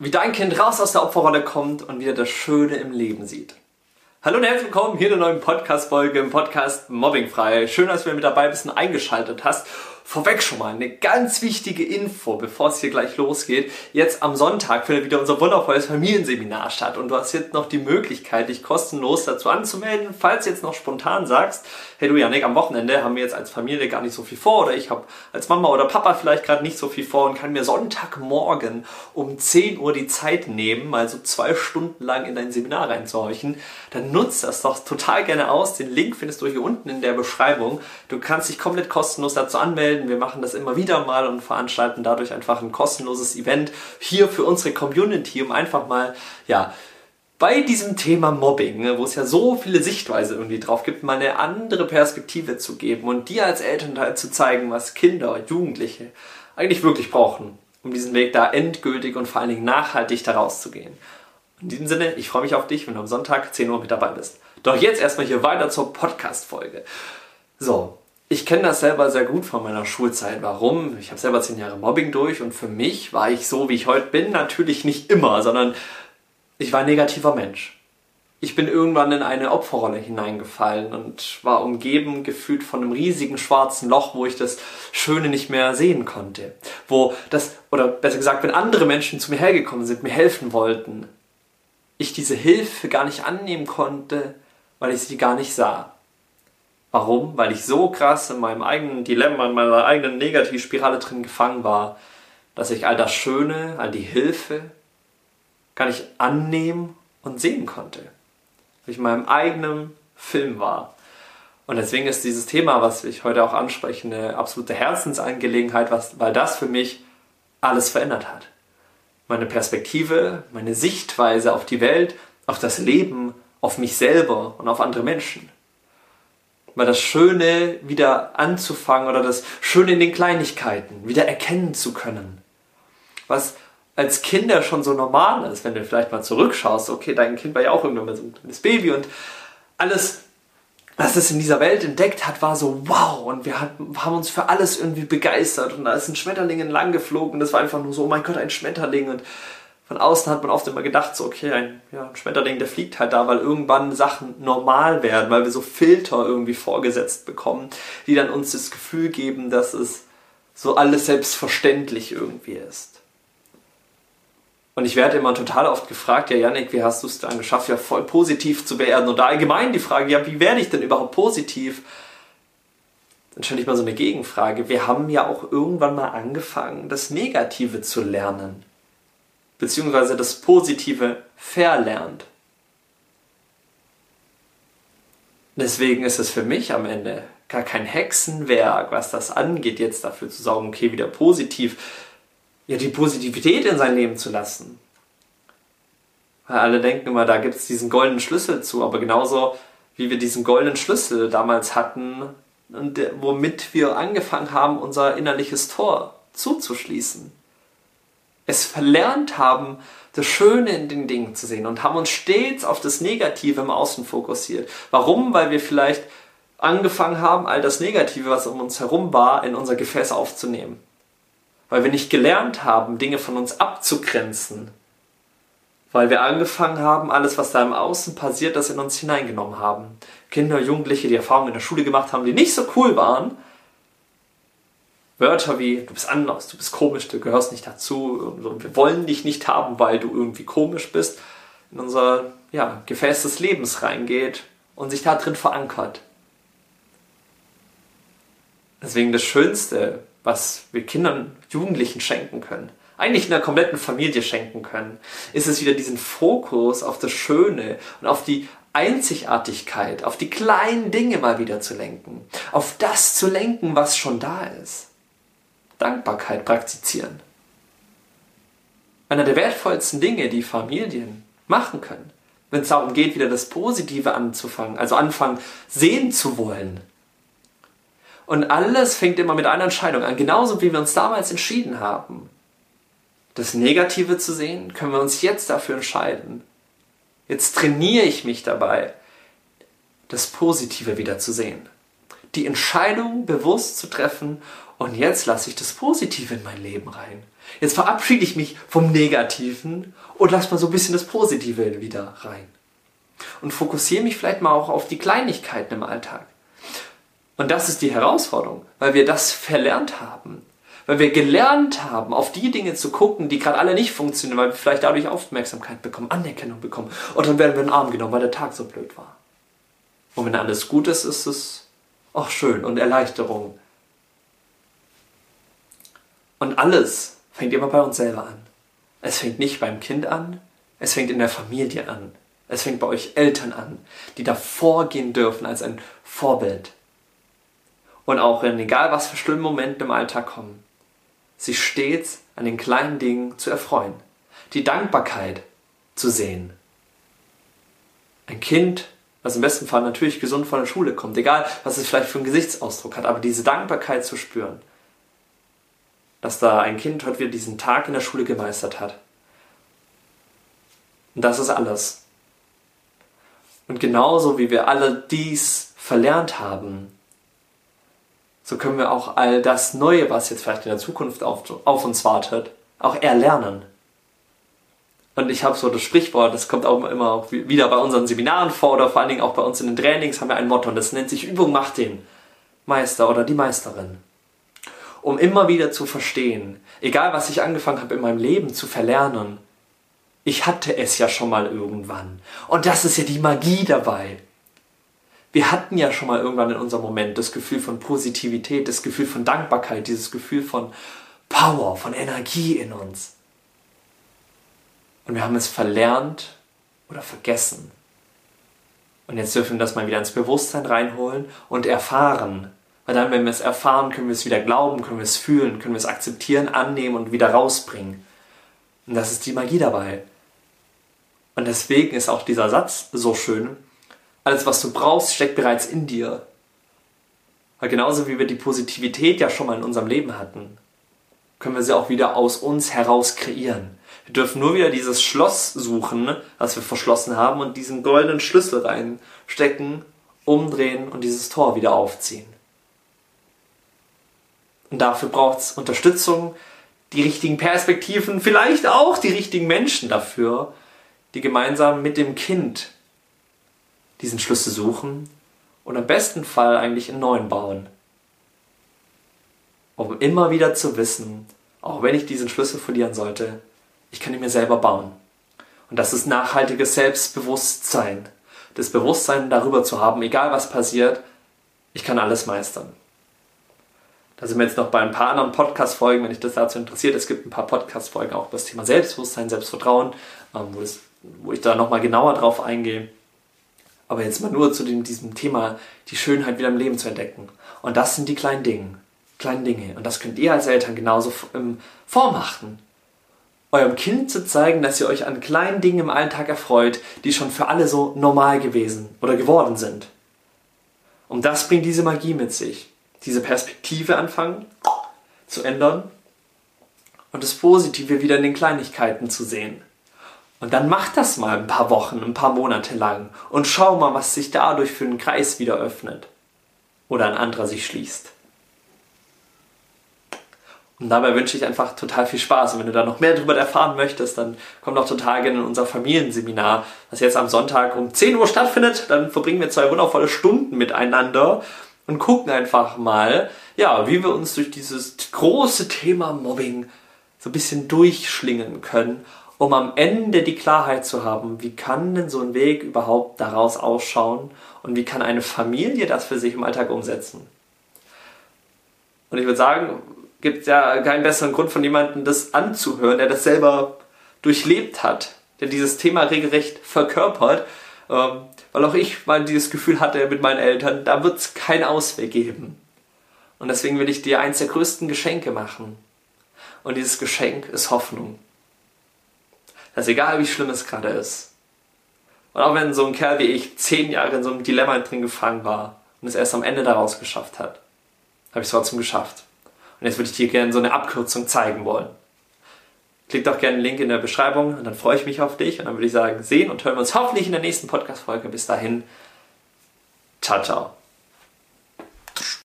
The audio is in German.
wie dein Kind raus aus der Opferrolle kommt und wieder das Schöne im Leben sieht. Hallo und herzlich willkommen hier in der neuen Podcast-Folge im Podcast Mobbingfrei. Schön, dass du mit dabei bist und eingeschaltet hast. Vorweg schon mal eine ganz wichtige Info, bevor es hier gleich losgeht. Jetzt am Sonntag findet wieder unser wundervolles Familienseminar statt und du hast jetzt noch die Möglichkeit, dich kostenlos dazu anzumelden. Falls jetzt noch spontan sagst, hey du Janik, am Wochenende haben wir jetzt als Familie gar nicht so viel vor oder ich habe als Mama oder Papa vielleicht gerade nicht so viel vor und kann mir Sonntagmorgen um 10 Uhr die Zeit nehmen, mal so zwei Stunden lang in dein Seminar reinzuhorchen, dann nutzt das doch total gerne aus. Den Link findest du hier unten in der Beschreibung. Du kannst dich komplett kostenlos dazu anmelden melden. Wir machen das immer wieder mal und veranstalten dadurch einfach ein kostenloses Event hier für unsere Community, um einfach mal, ja, bei diesem Thema Mobbing, ne, wo es ja so viele Sichtweise irgendwie drauf gibt, mal eine andere Perspektive zu geben und dir als Elternteil zu zeigen, was Kinder, Jugendliche eigentlich wirklich brauchen, um diesen Weg da endgültig und vor allen Dingen nachhaltig daraus zu gehen. In diesem Sinne, ich freue mich auf dich, wenn du am Sonntag 10 Uhr mit dabei bist. Doch jetzt erstmal hier weiter zur Podcast-Folge. So, ich kenne das selber sehr gut von meiner Schulzeit. Warum? Ich habe selber zehn Jahre Mobbing durch und für mich war ich so, wie ich heute bin, natürlich nicht immer, sondern ich war ein negativer Mensch. Ich bin irgendwann in eine Opferrolle hineingefallen und war umgeben, gefühlt von einem riesigen schwarzen Loch, wo ich das Schöne nicht mehr sehen konnte. Wo das, oder besser gesagt, wenn andere Menschen zu mir hergekommen sind, mir helfen wollten, ich diese Hilfe gar nicht annehmen konnte, weil ich sie gar nicht sah. Warum? Weil ich so krass in meinem eigenen Dilemma, in meiner eigenen Negativspirale drin gefangen war, dass ich all das Schöne, all die Hilfe gar nicht annehmen und sehen konnte. Weil ich in meinem eigenen Film war. Und deswegen ist dieses Thema, was ich heute auch anspreche, eine absolute Herzensangelegenheit, was, weil das für mich alles verändert hat. Meine Perspektive, meine Sichtweise auf die Welt, auf das Leben, auf mich selber und auf andere Menschen mal das Schöne wieder anzufangen oder das Schöne in den Kleinigkeiten wieder erkennen zu können. Was als Kinder schon so normal ist, wenn du vielleicht mal zurückschaust, okay, dein Kind war ja auch irgendwann mal so ein kleines Baby und alles, was es in dieser Welt entdeckt hat, war so wow und wir haben uns für alles irgendwie begeistert und da ist ein Schmetterling entlang geflogen und das war einfach nur so, oh mein Gott, ein Schmetterling und von außen hat man oft immer gedacht, so, okay, ein, ja, ein Schmetterling, der fliegt halt da, weil irgendwann Sachen normal werden, weil wir so Filter irgendwie vorgesetzt bekommen, die dann uns das Gefühl geben, dass es so alles selbstverständlich irgendwie ist. Und ich werde immer total oft gefragt, ja, Janik, wie hast du es dann geschafft, ja, voll positiv zu werden? Oder allgemein die Frage, ja, wie werde ich denn überhaupt positiv? Dann stelle ich mal so eine Gegenfrage. Wir haben ja auch irgendwann mal angefangen, das Negative zu lernen beziehungsweise das Positive verlernt. Deswegen ist es für mich am Ende gar kein Hexenwerk, was das angeht, jetzt dafür zu sorgen, okay, wieder positiv, ja, die Positivität in sein Leben zu lassen. Weil alle denken immer, da gibt es diesen goldenen Schlüssel zu, aber genauso wie wir diesen goldenen Schlüssel damals hatten und womit wir angefangen haben, unser innerliches Tor zuzuschließen es verlernt haben, das Schöne in den Dingen zu sehen und haben uns stets auf das Negative im Außen fokussiert. Warum? Weil wir vielleicht angefangen haben, all das Negative, was um uns herum war, in unser Gefäß aufzunehmen. Weil wir nicht gelernt haben, Dinge von uns abzugrenzen. Weil wir angefangen haben, alles, was da im Außen passiert, das in uns hineingenommen haben. Kinder, Jugendliche, die Erfahrungen in der Schule gemacht haben, die nicht so cool waren, Wörter wie du bist anders, du bist komisch, du gehörst nicht dazu, wir wollen dich nicht haben, weil du irgendwie komisch bist, in unser ja, Gefäß des Lebens reingeht und sich da drin verankert. Deswegen das Schönste, was wir Kindern, Jugendlichen schenken können, eigentlich in der kompletten Familie schenken können, ist es wieder diesen Fokus auf das Schöne und auf die Einzigartigkeit, auf die kleinen Dinge mal wieder zu lenken, auf das zu lenken, was schon da ist. Dankbarkeit praktizieren. Einer der wertvollsten Dinge, die Familien machen können, wenn es darum geht, wieder das Positive anzufangen, also anfangen, sehen zu wollen. Und alles fängt immer mit einer Entscheidung an, genauso wie wir uns damals entschieden haben. Das Negative zu sehen, können wir uns jetzt dafür entscheiden. Jetzt trainiere ich mich dabei, das Positive wieder zu sehen. Die Entscheidung bewusst zu treffen und jetzt lasse ich das Positive in mein Leben rein. Jetzt verabschiede ich mich vom Negativen und lass mal so ein bisschen das Positive wieder rein. Und fokussiere mich vielleicht mal auch auf die Kleinigkeiten im Alltag. Und das ist die Herausforderung, weil wir das verlernt haben. Weil wir gelernt haben, auf die Dinge zu gucken, die gerade alle nicht funktionieren, weil wir vielleicht dadurch Aufmerksamkeit bekommen, Anerkennung bekommen. Und dann werden wir in den Arm genommen, weil der Tag so blöd war. Und wenn alles gut ist, ist es auch schön und Erleichterung. Und alles fängt immer bei uns selber an. Es fängt nicht beim Kind an, es fängt in der Familie an. Es fängt bei euch Eltern an, die da vorgehen dürfen als ein Vorbild. Und auch in egal was für schlimme Momente im Alltag kommen, sich stets an den kleinen Dingen zu erfreuen, die Dankbarkeit zu sehen. Ein Kind, was im besten Fall natürlich gesund von der Schule kommt, egal was es vielleicht für einen Gesichtsausdruck hat, aber diese Dankbarkeit zu spüren, dass da ein Kind heute wieder diesen Tag in der Schule gemeistert hat. Und das ist alles. Und genauso wie wir alle dies verlernt haben, so können wir auch all das Neue, was jetzt vielleicht in der Zukunft auf, auf uns wartet, auch erlernen. Und ich habe so das Sprichwort, das kommt auch immer wieder bei unseren Seminaren vor oder vor allen Dingen auch bei uns in den Trainings haben wir ein Motto und das nennt sich Übung macht den Meister oder die Meisterin um immer wieder zu verstehen, egal was ich angefangen habe in meinem Leben zu verlernen, ich hatte es ja schon mal irgendwann. Und das ist ja die Magie dabei. Wir hatten ja schon mal irgendwann in unserem Moment das Gefühl von Positivität, das Gefühl von Dankbarkeit, dieses Gefühl von Power, von Energie in uns. Und wir haben es verlernt oder vergessen. Und jetzt dürfen wir das mal wieder ins Bewusstsein reinholen und erfahren, weil dann, wenn wir es erfahren, können wir es wieder glauben, können wir es fühlen, können wir es akzeptieren, annehmen und wieder rausbringen. Und das ist die Magie dabei. Und deswegen ist auch dieser Satz so schön. Alles, was du brauchst, steckt bereits in dir. Weil genauso wie wir die Positivität ja schon mal in unserem Leben hatten, können wir sie auch wieder aus uns heraus kreieren. Wir dürfen nur wieder dieses Schloss suchen, was wir verschlossen haben, und diesen goldenen Schlüssel reinstecken, umdrehen und dieses Tor wieder aufziehen. Und dafür braucht es Unterstützung, die richtigen Perspektiven, vielleicht auch die richtigen Menschen dafür, die gemeinsam mit dem Kind diesen Schlüssel suchen und am besten Fall eigentlich einen neuen bauen. Um immer wieder zu wissen, auch wenn ich diesen Schlüssel verlieren sollte, ich kann ihn mir selber bauen. Und das ist nachhaltiges Selbstbewusstsein. Das Bewusstsein darüber zu haben, egal was passiert, ich kann alles meistern. Da sind wir jetzt noch bei ein paar anderen Podcast-Folgen, wenn dich das dazu interessiert. Es gibt ein paar Podcast-Folgen auch über das Thema Selbstbewusstsein, Selbstvertrauen, ähm, wo, das, wo ich da nochmal genauer drauf eingehe. Aber jetzt mal nur zu dem, diesem Thema, die Schönheit wieder im Leben zu entdecken. Und das sind die kleinen Dinge. Kleinen Dinge. Und das könnt ihr als Eltern genauso ähm, vormachen. Eurem Kind zu zeigen, dass ihr euch an kleinen Dingen im Alltag erfreut, die schon für alle so normal gewesen oder geworden sind. Und das bringt diese Magie mit sich diese Perspektive anfangen zu ändern und das Positive wieder in den Kleinigkeiten zu sehen. Und dann mach das mal ein paar Wochen, ein paar Monate lang und schau mal, was sich dadurch für einen Kreis wieder öffnet oder ein anderer sich schließt. Und dabei wünsche ich einfach total viel Spaß. Und wenn du da noch mehr darüber erfahren möchtest, dann komm doch total gerne in unser Familienseminar, das jetzt am Sonntag um 10 Uhr stattfindet. Dann verbringen wir zwei wundervolle Stunden miteinander und gucken einfach mal, ja, wie wir uns durch dieses große Thema Mobbing so ein bisschen durchschlingen können, um am Ende die Klarheit zu haben, wie kann denn so ein Weg überhaupt daraus ausschauen und wie kann eine Familie das für sich im Alltag umsetzen. Und ich würde sagen, gibt ja keinen besseren Grund von jemandem, das anzuhören, der das selber durchlebt hat, der dieses Thema regelrecht verkörpert ähm, weil auch ich mal dieses Gefühl hatte mit meinen Eltern, da wird es keinen Ausweg geben. Und deswegen will ich dir eins der größten Geschenke machen. Und dieses Geschenk ist Hoffnung. Dass egal wie schlimm es gerade ist, und auch wenn so ein Kerl wie ich zehn Jahre in so einem Dilemma drin gefangen war und es erst am Ende daraus geschafft hat, habe ich es trotzdem geschafft. Und jetzt würde ich dir gerne so eine Abkürzung zeigen wollen. Klick doch gerne den Link in der Beschreibung und dann freue ich mich auf dich. Und dann würde ich sagen, sehen und hören wir uns hoffentlich in der nächsten Podcast-Folge. Bis dahin, ciao, ciao.